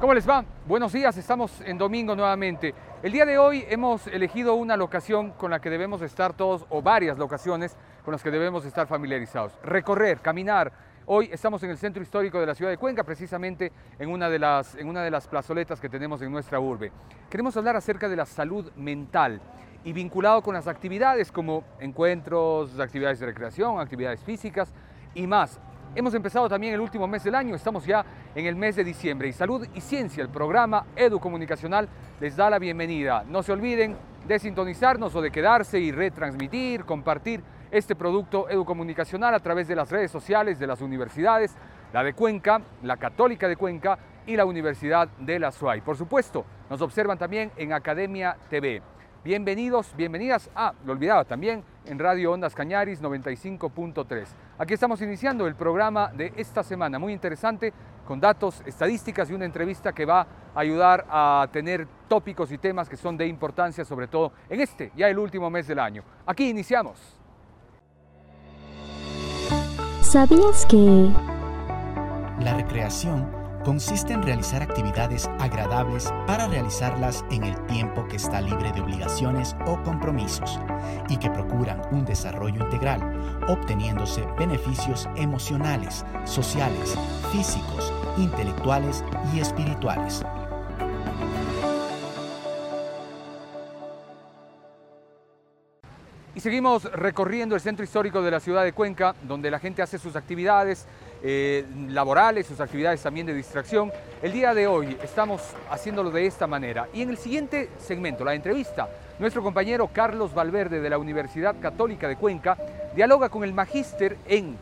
¿Cómo les va? Buenos días, estamos en domingo nuevamente. El día de hoy hemos elegido una locación con la que debemos estar todos, o varias locaciones con las que debemos estar familiarizados. Recorrer, caminar. Hoy estamos en el centro histórico de la ciudad de Cuenca, precisamente en una de las, en una de las plazoletas que tenemos en nuestra urbe. Queremos hablar acerca de la salud mental y vinculado con las actividades como encuentros, actividades de recreación, actividades físicas y más. Hemos empezado también el último mes del año, estamos ya en el mes de diciembre y Salud y Ciencia, el programa Educomunicacional, les da la bienvenida. No se olviden de sintonizarnos o de quedarse y retransmitir, compartir este producto educomunicacional a través de las redes sociales de las universidades, la de Cuenca, la Católica de Cuenca y la Universidad de la SUAY. Por supuesto, nos observan también en Academia TV. Bienvenidos, bienvenidas. Ah, lo olvidaba también en Radio Ondas Cañaris 95.3. Aquí estamos iniciando el programa de esta semana, muy interesante, con datos, estadísticas y una entrevista que va a ayudar a tener tópicos y temas que son de importancia, sobre todo en este, ya el último mes del año. Aquí iniciamos. ¿Sabías que... La recreación consiste en realizar actividades agradables para realizarlas en el tiempo que está libre de obligaciones o compromisos y que procuran un desarrollo integral, obteniéndose beneficios emocionales, sociales, físicos, intelectuales y espirituales. Y seguimos recorriendo el centro histórico de la ciudad de Cuenca, donde la gente hace sus actividades eh, laborales, sus actividades también de distracción. El día de hoy estamos haciéndolo de esta manera. Y en el siguiente segmento, la entrevista, nuestro compañero Carlos Valverde de la Universidad Católica de Cuenca dialoga con el magíster en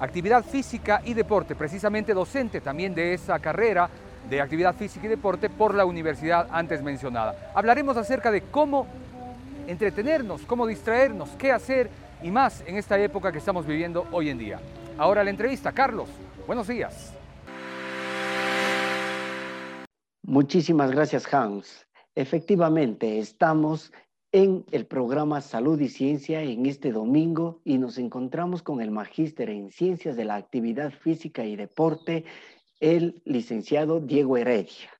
actividad física y deporte, precisamente docente también de esa carrera de actividad física y deporte por la universidad antes mencionada. Hablaremos acerca de cómo entretenernos, cómo distraernos, qué hacer y más en esta época que estamos viviendo hoy en día. Ahora la entrevista, Carlos, buenos días. Muchísimas gracias, Hans. Efectivamente, estamos en el programa Salud y Ciencia en este domingo y nos encontramos con el magíster en Ciencias de la Actividad Física y Deporte, el licenciado Diego Heredia.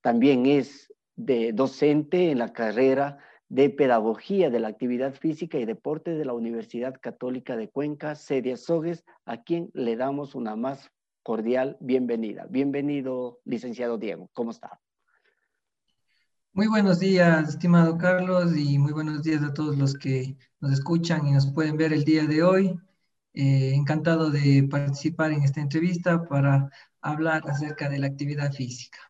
También es de docente en la carrera de Pedagogía de la Actividad Física y Deporte de la Universidad Católica de Cuenca, sede Sogues, a quien le damos una más cordial bienvenida. Bienvenido, licenciado Diego. ¿Cómo está? Muy buenos días, estimado Carlos, y muy buenos días a todos los que nos escuchan y nos pueden ver el día de hoy. Eh, encantado de participar en esta entrevista para hablar acerca de la actividad física.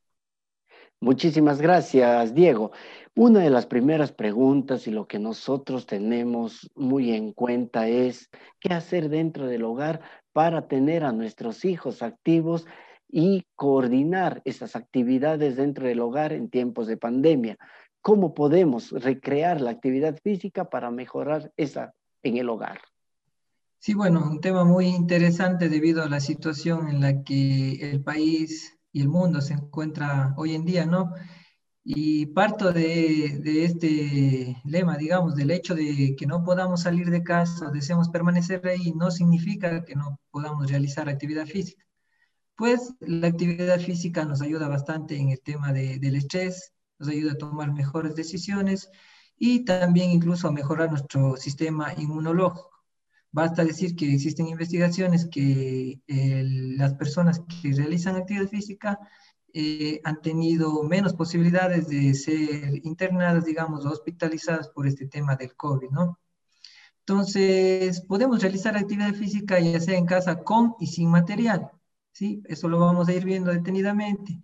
Muchísimas gracias, Diego. Una de las primeras preguntas y lo que nosotros tenemos muy en cuenta es qué hacer dentro del hogar para tener a nuestros hijos activos y coordinar esas actividades dentro del hogar en tiempos de pandemia. ¿Cómo podemos recrear la actividad física para mejorar esa en el hogar? Sí, bueno, un tema muy interesante debido a la situación en la que el país y el mundo se encuentra hoy en día, ¿no? Y parto de, de, este lema, digamos, del hecho de que no podamos salir de casa, deseamos permanecer ahí, no significa que no podamos realizar actividad física. Pues la actividad física nos ayuda bastante en el tema de, del estrés, nos ayuda a tomar mejores decisiones y también incluso a mejorar nuestro sistema inmunológico. Basta decir que existen investigaciones que las personas que realizan actividad física eh, han tenido menos posibilidades de ser internadas, digamos, hospitalizadas por este tema del COVID, ¿no? Entonces, podemos realizar actividad física ya sea en casa con y sin material, ¿sí? Eso lo vamos a ir viendo detenidamente.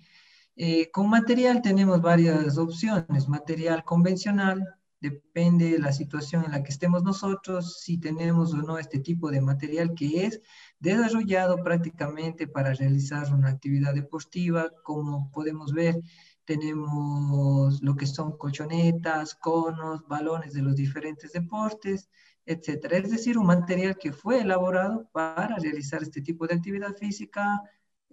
Eh, con material tenemos varias opciones, material convencional, depende de la situación en la que estemos nosotros, si tenemos o no este tipo de material que es desarrollado prácticamente para realizar una actividad deportiva, como podemos ver, tenemos lo que son colchonetas, conos, balones de los diferentes deportes, etcétera. Es decir, un material que fue elaborado para realizar este tipo de actividad física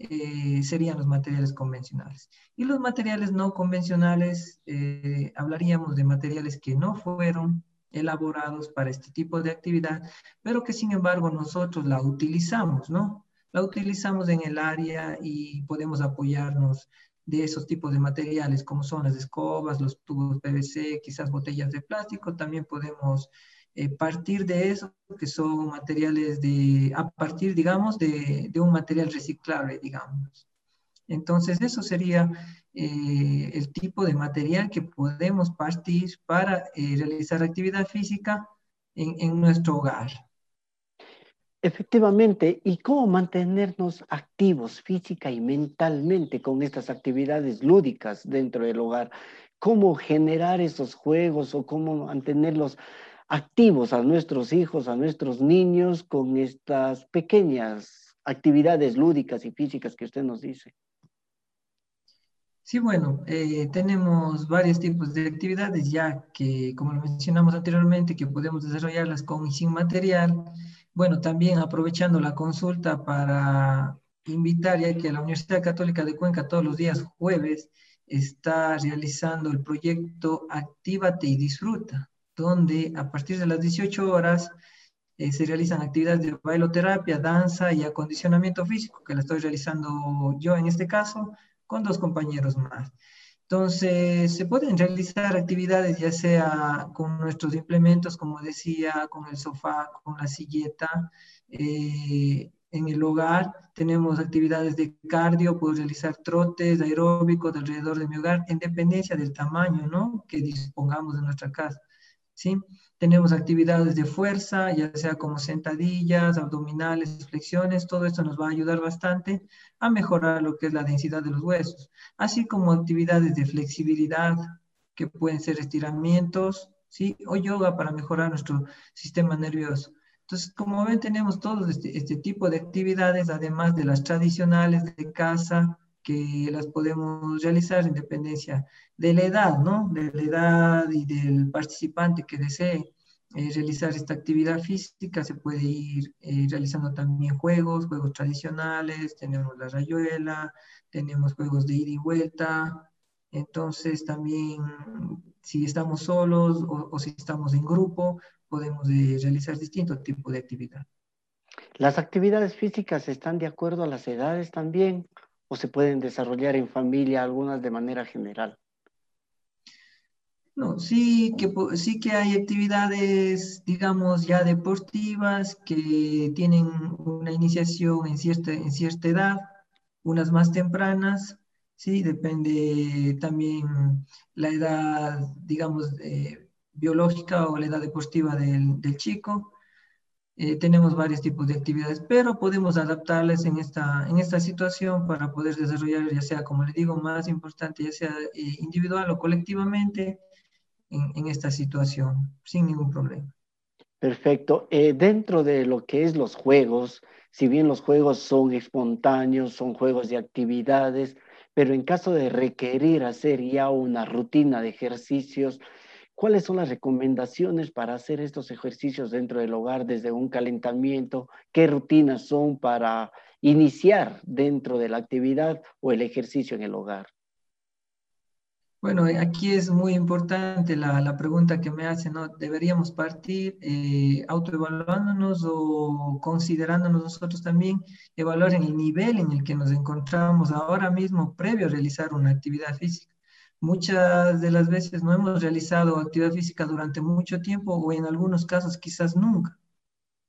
eh, serían los materiales convencionales. Y los materiales no convencionales, eh, hablaríamos de materiales que no fueron elaborados para este tipo de actividad, pero que sin embargo nosotros la utilizamos, ¿no? La utilizamos en el área y podemos apoyarnos de esos tipos de materiales, como son las escobas, los tubos PVC, quizás botellas de plástico, también podemos eh, partir de eso, que son materiales de, a partir, digamos, de, de un material reciclable, digamos. Entonces, eso sería eh, el tipo de material que podemos partir para eh, realizar actividad física en, en nuestro hogar. Efectivamente, ¿y cómo mantenernos activos física y mentalmente con estas actividades lúdicas dentro del hogar? ¿Cómo generar esos juegos o cómo mantenerlos activos a nuestros hijos, a nuestros niños con estas pequeñas actividades lúdicas y físicas que usted nos dice? Sí, bueno, eh, tenemos varios tipos de actividades ya que, como lo mencionamos anteriormente, que podemos desarrollarlas con y sin material. Bueno, también aprovechando la consulta para invitar, ya que la Universidad Católica de Cuenca todos los días jueves está realizando el proyecto Actívate y Disfruta donde a partir de las 18 horas eh, se realizan actividades de bailoterapia, danza y acondicionamiento físico, que la estoy realizando yo en este caso, con dos compañeros más. Entonces, se pueden realizar actividades ya sea con nuestros implementos, como decía, con el sofá, con la silleta. Eh, en el hogar tenemos actividades de cardio, puedo realizar trotes aeróbicos alrededor de mi hogar, en dependencia del tamaño ¿no? que dispongamos de nuestra casa. ¿Sí? Tenemos actividades de fuerza, ya sea como sentadillas, abdominales, flexiones, todo esto nos va a ayudar bastante a mejorar lo que es la densidad de los huesos, así como actividades de flexibilidad, que pueden ser estiramientos, ¿sí? O yoga para mejorar nuestro sistema nervioso. Entonces, como ven, tenemos todo este, este tipo de actividades, además de las tradicionales de casa, que las podemos realizar en dependencia de la edad, ¿no? De la edad y del participante que desee eh, realizar esta actividad física, se puede ir eh, realizando también juegos, juegos tradicionales, tenemos la rayuela, tenemos juegos de ida y vuelta, entonces también si estamos solos o, si estamos en grupo, podemos eh, realizar distintos tipos de actividad. ¿Las actividades físicas están de acuerdo a las edades también? O se pueden desarrollar en familia, algunas de manera general? No, sí que, sí que hay actividades, digamos, ya deportivas que tienen una iniciación en cierta, en cierta edad, unas más tempranas, sí, depende también la edad, digamos, eh, biológica o la edad deportiva del, del chico. Eh, tenemos varios tipos de actividades, pero podemos adaptarlas en esta, en esta situación para poder desarrollar, ya sea, como le digo, más importante, ya sea eh, individual o colectivamente, en, en, esta situación, sin ningún problema. Perfecto. Eh, dentro de lo que es los juegos, si bien los juegos son espontáneos, son juegos de actividades, pero en caso de requerir hacer ya una rutina de ejercicios, ¿Cuáles son las recomendaciones para hacer estos ejercicios dentro del hogar desde un calentamiento? ¿Qué rutinas son para iniciar dentro de la actividad o el ejercicio en el hogar? Bueno, aquí es muy importante la, la pregunta que me hacen, ¿no? ¿Deberíamos partir eh, autoevaluándonos o considerándonos nosotros también, evaluar el nivel en el que nos encontramos ahora mismo previo a realizar una actividad física? Muchas de las veces no hemos realizado actividad física durante mucho tiempo o en algunos casos quizás nunca.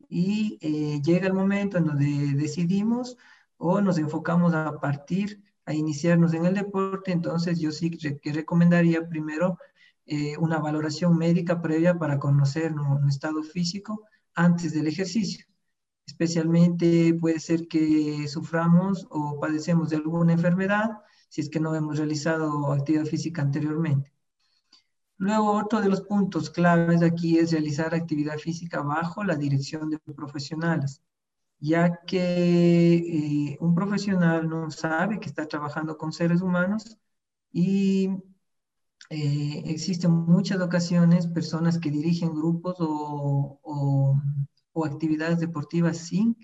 Y eh, llega el momento en donde decidimos o nos enfocamos a partir, a iniciarnos en el deporte, entonces yo sí que recomendaría primero eh, una valoración médica previa para conocer nuestro estado físico antes del ejercicio. Especialmente puede ser que suframos o padecemos de alguna enfermedad si es que no hemos realizado actividad física anteriormente. Luego, otro de los puntos claves aquí es realizar actividad física bajo la dirección de profesionales, ya que eh, un profesional no sabe que está trabajando con seres humanos y eh, existen muchas ocasiones personas que dirigen grupos o, o, actividades deportivas sin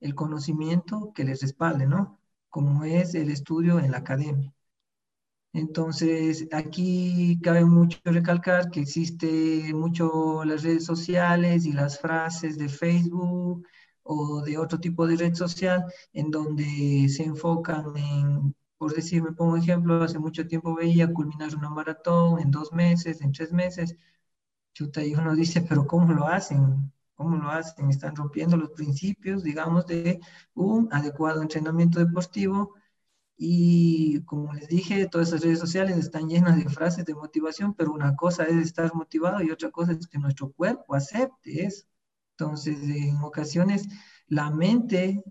el conocimiento que les respalde, ¿no? Como es el estudio en la academia. Entonces, aquí cabe mucho recalcar que existe mucho las redes sociales y las frases de Facebook o de otro tipo de red social en donde se enfocan en por decir, me pongo ejemplo, hace mucho tiempo veía culminar una maratón en dos meses, en tres meses. Chuta, y uno dice, pero ¿cómo lo hacen? ¿Cómo lo hacen? Están rompiendo los principios, digamos, de un adecuado entrenamiento deportivo. Y como les dije, todas esas redes sociales están llenas de frases de motivación, pero una cosa es estar motivado y otra cosa es que nuestro cuerpo acepte eso. Entonces, en ocasiones, la mente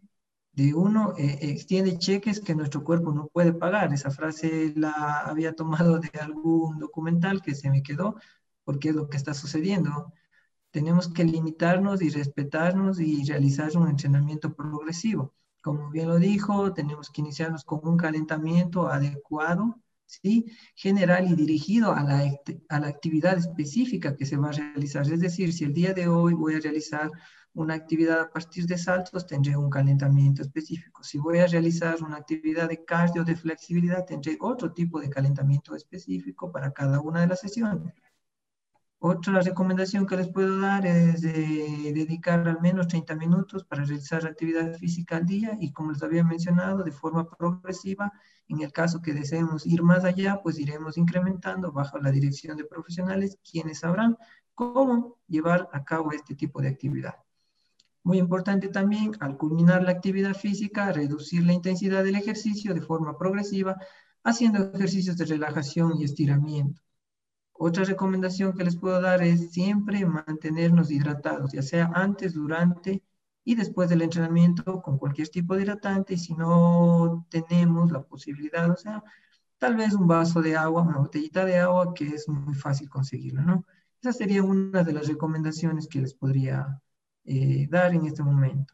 de uno eh, extiende cheques que nuestro cuerpo no puede pagar. Esa frase la había tomado de algún documental que se me quedó porque es lo que está sucediendo. Tenemos que limitarnos y respetarnos y realizar un entrenamiento progresivo. Como bien lo dijo, tenemos que iniciarnos con un calentamiento adecuado, ¿sí? general y dirigido a la, a la actividad específica que se va a realizar. Es decir, si el día de hoy voy a realizar una actividad a partir de saltos, tendré un calentamiento específico. Si voy a realizar una actividad de cardio, de flexibilidad, tendré otro tipo de calentamiento específico para cada una de las sesiones. Otra recomendación que les puedo dar es de dedicar al menos 30 minutos para realizar actividad física al día y como les había mencionado, de forma progresiva. En el caso que deseemos ir más allá, pues iremos incrementando bajo la dirección de profesionales, quienes sabrán cómo llevar a cabo este tipo de actividad. Muy importante también, al culminar la actividad física, reducir la intensidad del ejercicio de forma progresiva, haciendo ejercicios de relajación y estiramiento. Otra recomendación que les puedo dar es siempre mantenernos hidratados, ya sea antes, durante y después del entrenamiento con cualquier tipo de hidratante. Y si no tenemos la posibilidad, o sea, tal vez un vaso de agua, una botellita de agua, que es muy fácil conseguirlo, ¿no? Esa sería una de las recomendaciones que les podría eh, dar en este momento.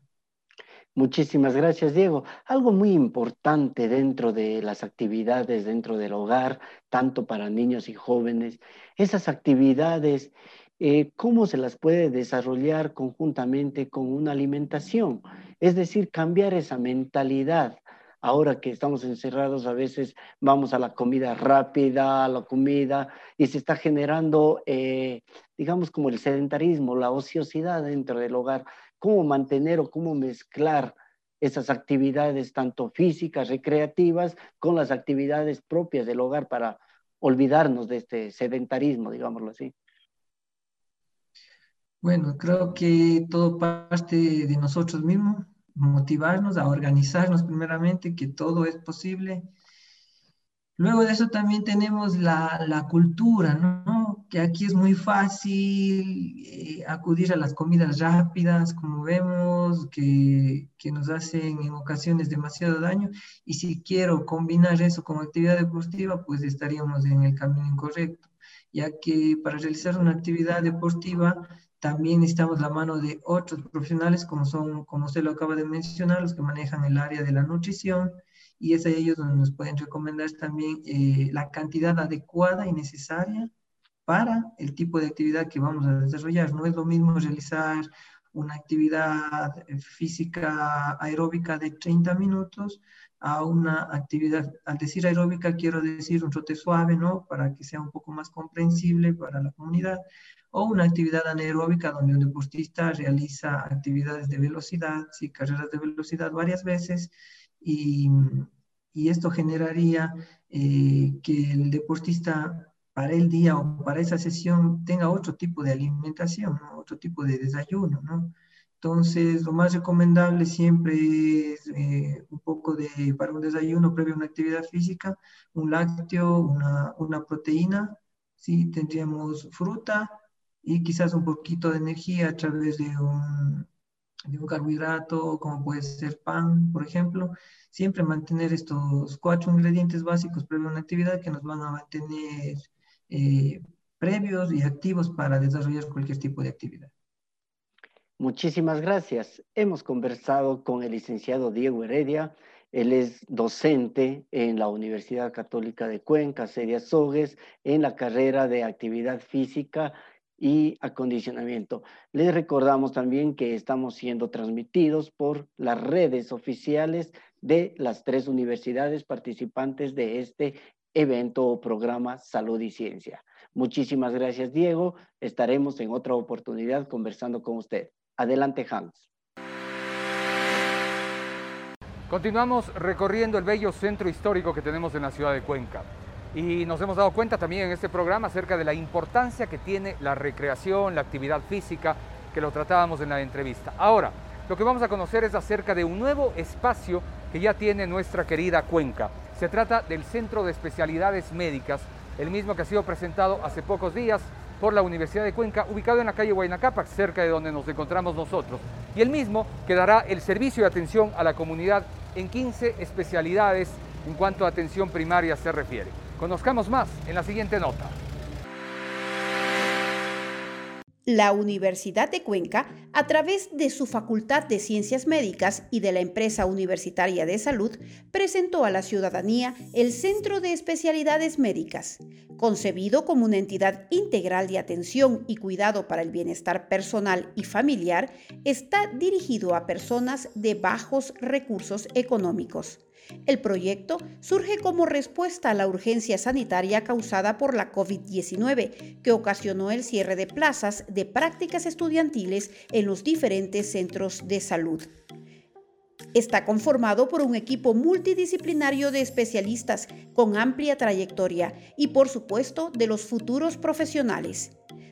Muchísimas gracias, Diego. Algo muy importante dentro de las actividades dentro del hogar, tanto para niños y jóvenes, esas actividades, eh, ¿cómo se las puede desarrollar conjuntamente con una alimentación? Es decir, cambiar esa mentalidad ahora que estamos encerrados, a veces vamos a la comida rápida, a la comida, y se está generando, eh, digamos, como el sedentarismo, la ociosidad dentro del hogar. ¿Cómo mantener o cómo mezclar esas actividades, tanto físicas, recreativas, con las actividades propias del hogar para olvidarnos de este sedentarismo, digámoslo así? Bueno, creo que todo parte de nosotros mismos motivarnos a organizarnos primeramente, que todo es posible. Luego de eso también tenemos la, la cultura, ¿no? Que aquí es muy fácil eh, acudir a las comidas rápidas, como vemos, que, que, nos hacen en ocasiones demasiado daño. Y si quiero combinar eso con actividad deportiva, pues estaríamos en el camino incorrecto, ya que para realizar una actividad deportiva también necesitamos la mano de otros profesionales, como son, como usted lo acaba de mencionar, los que manejan el área de la nutrición, y es a ellos donde nos pueden recomendar también eh, la cantidad adecuada y necesaria para el tipo de actividad que vamos a desarrollar. No es lo mismo realizar una actividad física aeróbica de 30 minutos a una actividad, al decir aeróbica quiero decir un trote suave, ¿no? Para que sea un poco más comprensible para la comunidad, o una actividad anaeróbica donde un deportista realiza actividades de velocidad, sí, carreras de velocidad varias veces y, y esto generaría eh, que el deportista para el día o para esa sesión tenga otro tipo de alimentación, otro tipo de desayuno, ¿no? Entonces, lo más recomendable siempre es eh, un poco de, para un desayuno previo a una actividad física, un lácteo, una, una proteína, ¿sí? Tendríamos fruta, y quizás un poquito de energía a través de un, de un carbohidrato, como puede ser pan, por ejemplo. Siempre mantener estos cuatro ingredientes básicos previo a una actividad que nos van a mantener eh, previos y activos para desarrollar cualquier tipo de actividad. Muchísimas gracias. Hemos conversado con el licenciado Diego Heredia. Él es docente en la Universidad Católica de Cuenca, sede Sogues, en la carrera de actividad física y acondicionamiento. Les recordamos también que estamos siendo transmitidos por las redes oficiales de las tres universidades participantes de este evento o programa Salud y Ciencia. Muchísimas gracias, Diego. Estaremos en otra oportunidad conversando con usted. Adelante, Hans. Continuamos recorriendo el bello centro histórico que tenemos en la ciudad de Cuenca. Y nos hemos dado cuenta también en este programa acerca de la importancia que tiene la recreación, la actividad física, que lo tratábamos en la entrevista. Ahora, lo que vamos a conocer es acerca de un nuevo espacio que ya tiene nuestra querida Cuenca. Se trata del Centro de Especialidades Médicas, el mismo que ha sido presentado hace pocos días por la Universidad de Cuenca, ubicado en la calle Huaynacapac, cerca de donde nos encontramos nosotros. Y el mismo que dará el servicio de atención a la comunidad en 15 especialidades en cuanto a atención primaria se refiere. Conozcamos más en la siguiente nota. La Universidad de Cuenca, a través de su Facultad de Ciencias Médicas y de la Empresa Universitaria de Salud, presentó a la ciudadanía el Centro de Especialidades Médicas. Concebido como una entidad integral de atención y cuidado para el bienestar personal y familiar, está dirigido a personas de bajos recursos económicos. El proyecto surge como respuesta a la urgencia sanitaria causada por la COVID-19, que ocasionó el cierre de plazas de prácticas estudiantiles en los diferentes centros de salud. Está conformado por un equipo multidisciplinario de especialistas con amplia trayectoria y, por supuesto, de los futuros profesionales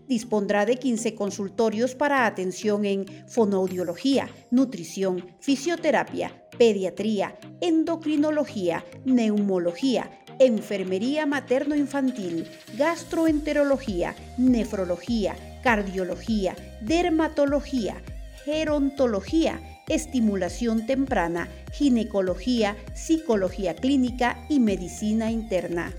dispondrá de 15 consultorios para atención en fonoaudiología, nutrición, fisioterapia, pediatría, endocrinología, neumología, enfermería materno-infantil, gastroenterología, nefrología, cardiología, dermatología, gerontología, estimulación temprana, ginecología, psicología clínica y medicina interna.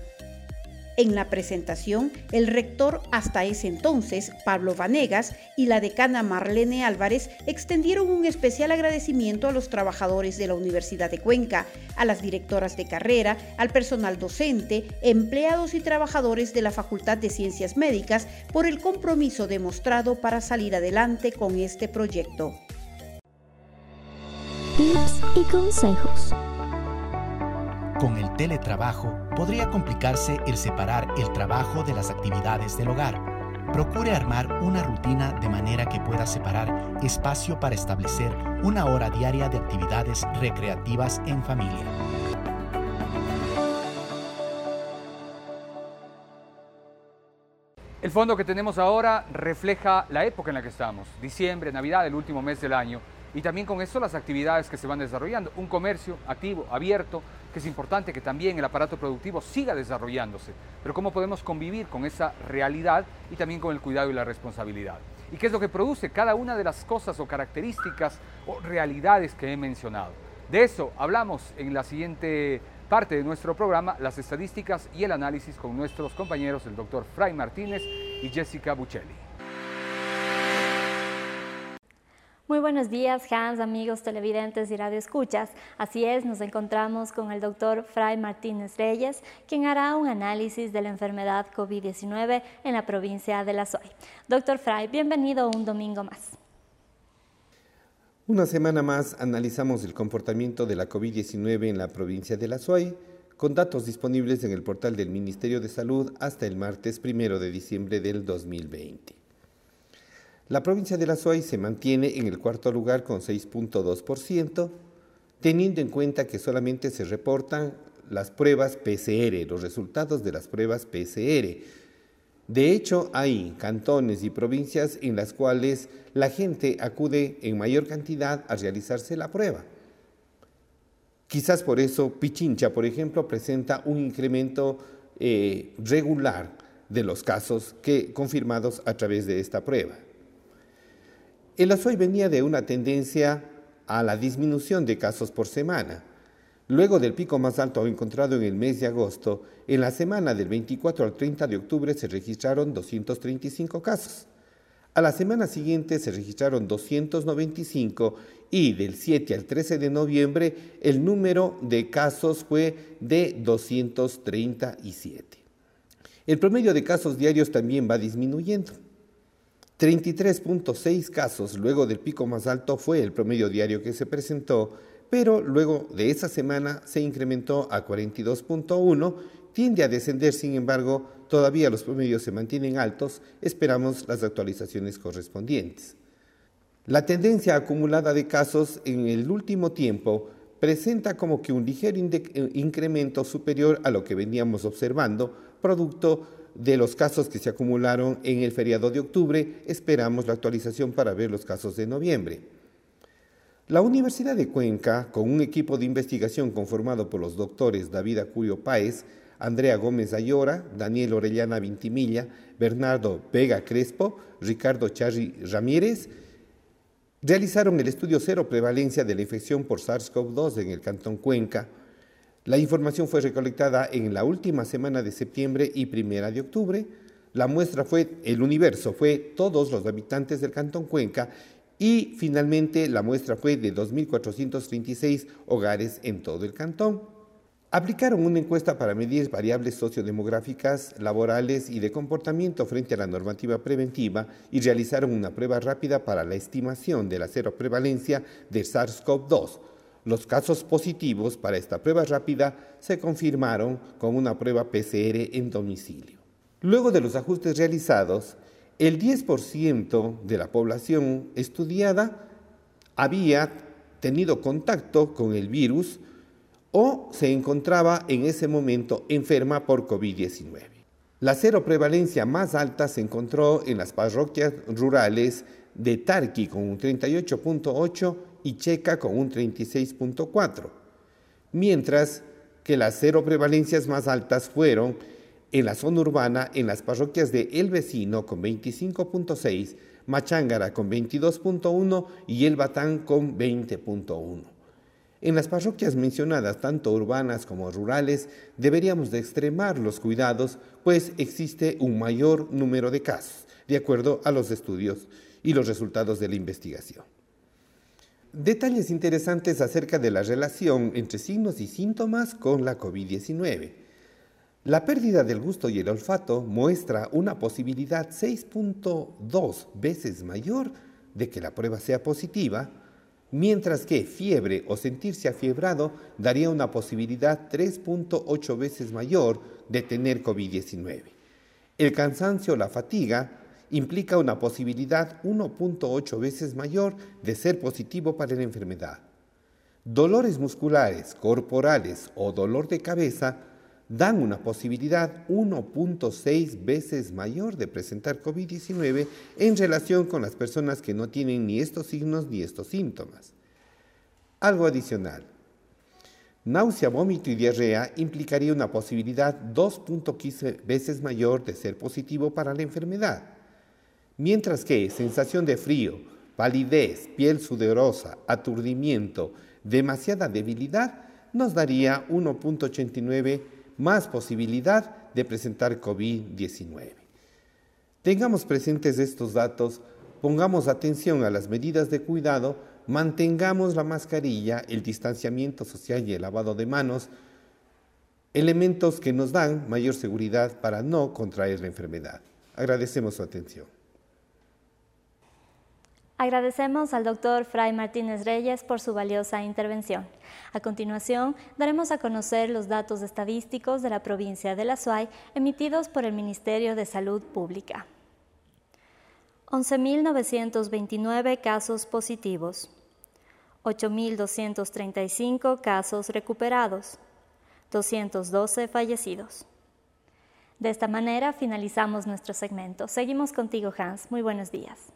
En la presentación, el rector hasta ese entonces, Pablo Vanegas, y la decana Marlene Álvarez extendieron un especial agradecimiento a los trabajadores de la Universidad de Cuenca, a las directoras de carrera, al personal docente, empleados y trabajadores de la Facultad de Ciencias Médicas por el compromiso demostrado para salir adelante con este proyecto. Tips y consejos. Con el teletrabajo podría complicarse el separar el trabajo de las actividades del hogar. Procure armar una rutina de manera que pueda separar espacio para establecer una hora diaria de actividades recreativas en familia. El fondo que tenemos ahora refleja la época en la que estamos, diciembre, Navidad, el último mes del año, y también con eso las actividades que se van desarrollando. Un comercio activo, abierto, que es importante que también el aparato productivo siga desarrollándose, pero cómo podemos convivir con esa realidad y también con el cuidado y la responsabilidad. ¿Y qué es lo que produce cada una de las cosas o características o realidades que he mencionado? De eso hablamos en la siguiente parte de nuestro programa, las estadísticas y el análisis con nuestros compañeros, el doctor Fray Martínez y Jessica Buccelli. Muy buenos días, Hans, amigos televidentes y radioescuchas. Así es, nos encontramos con el doctor Fray Martínez Reyes, quien hará un análisis de la enfermedad COVID-19 en la provincia de La Suay. Doctor Fray, bienvenido un domingo más. Una semana más analizamos el comportamiento de la COVID-19 en la provincia de La Suay, con datos disponibles en el portal del Ministerio de Salud hasta el martes primero de diciembre del 2020. La provincia de La Suay se mantiene en el cuarto lugar con 6.2%, teniendo en cuenta que solamente se reportan las pruebas PCR, los resultados de las pruebas PCR. De hecho, hay cantones y provincias en las cuales la gente acude en mayor cantidad a realizarse la prueba. Quizás por eso Pichincha, por ejemplo, presenta un incremento eh, regular de los casos que, confirmados a través de esta prueba. El Azuay venía de una tendencia a la disminución de casos por semana. Luego del pico más alto encontrado en el mes de agosto, en la semana del 24 al 30 de octubre se registraron 235 casos. A la semana siguiente se registraron 295 y del 7 al 13 de noviembre el número de casos fue de 237. El promedio de casos diarios también va disminuyendo. 33.6 casos luego del pico más alto fue el promedio diario que se presentó, pero luego de esa semana se incrementó a 42.1, tiende a descender, sin embargo, todavía los promedios se mantienen altos, esperamos las actualizaciones correspondientes. La tendencia acumulada de casos en el último tiempo presenta como que un ligero incremento superior a lo que veníamos observando, producto de los casos que se acumularon en el feriado de octubre, esperamos la actualización para ver los casos de noviembre. La Universidad de Cuenca, con un equipo de investigación conformado por los doctores David Acurio Páez, Andrea Gómez Ayora, Daniel Orellana Vintimilla, Bernardo Vega Crespo, Ricardo Charri Ramírez, realizaron el estudio cero prevalencia de la infección por SARS-CoV-2 en el Cantón Cuenca, la información fue recolectada en la última semana de septiembre y primera de octubre. La muestra fue, el universo fue todos los habitantes del Cantón Cuenca y finalmente la muestra fue de 2.436 hogares en todo el cantón. Aplicaron una encuesta para medir variables sociodemográficas, laborales y de comportamiento frente a la normativa preventiva y realizaron una prueba rápida para la estimación de la cero prevalencia de SARS-CoV-2 los casos positivos para esta prueba rápida se confirmaron con una prueba PCR en domicilio. Luego de los ajustes realizados, el 10% de la población estudiada había tenido contacto con el virus o se encontraba en ese momento enferma por COVID-19. La cero prevalencia más alta se encontró en las parroquias rurales de Tarqui con un 38.8 y Checa con un 36.4, mientras que las cero prevalencias más altas fueron en la zona urbana en las parroquias de El Vecino con 25.6, Machángara con 22.1 y El Batán con 20.1. En las parroquias mencionadas, tanto urbanas como rurales, deberíamos de extremar los cuidados, pues existe un mayor número de casos, de acuerdo a los estudios y los resultados de la investigación. Detalles interesantes acerca de la relación entre signos y síntomas con la COVID-19. La pérdida del gusto y el olfato muestra una posibilidad 6.2 veces mayor de que la prueba sea positiva, mientras que fiebre o sentirse afiebrado daría una posibilidad 3.8 veces mayor de tener COVID-19. El cansancio o la fatiga implica una posibilidad 1.8 veces mayor de ser positivo para la enfermedad. Dolores musculares, corporales o dolor de cabeza dan una posibilidad 1.6 veces mayor de presentar COVID-19 en relación con las personas que no tienen ni estos signos ni estos síntomas. Algo adicional. Náusea, vómito y diarrea implicaría una posibilidad 2.15 veces mayor de ser positivo para la enfermedad mientras que sensación de frío, palidez, piel sudorosa, aturdimiento, demasiada debilidad, nos daría 1.89 más posibilidad de presentar COVID-19. Tengamos presentes estos datos, pongamos atención a las medidas de cuidado, mantengamos la mascarilla, el distanciamiento social y el lavado de manos, elementos que nos dan mayor seguridad para no contraer la enfermedad. Agradecemos su atención. Agradecemos al doctor Fray Martínez Reyes por su valiosa intervención. A continuación, daremos a conocer los datos estadísticos de la provincia de La Suay emitidos por el Ministerio de Salud Pública. 11.929 casos positivos, 8.235 casos recuperados, 212 fallecidos. De esta manera finalizamos nuestro segmento. Seguimos contigo, Hans. Muy buenos días.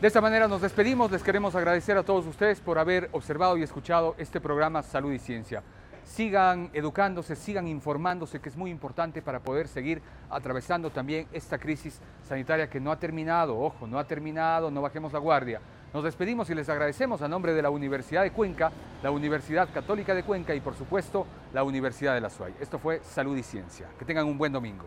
De esta manera nos despedimos, les queremos agradecer a todos ustedes por haber observado y escuchado este programa Salud y Ciencia. Sigan educándose, sigan informándose, que es muy importante para poder seguir atravesando también esta crisis sanitaria que no ha terminado, ojo, no ha terminado, no bajemos la guardia. Nos despedimos y les agradecemos a nombre de la Universidad de Cuenca, la Universidad Católica de Cuenca y por supuesto la Universidad de la SUAY. Esto fue Salud y Ciencia. Que tengan un buen domingo.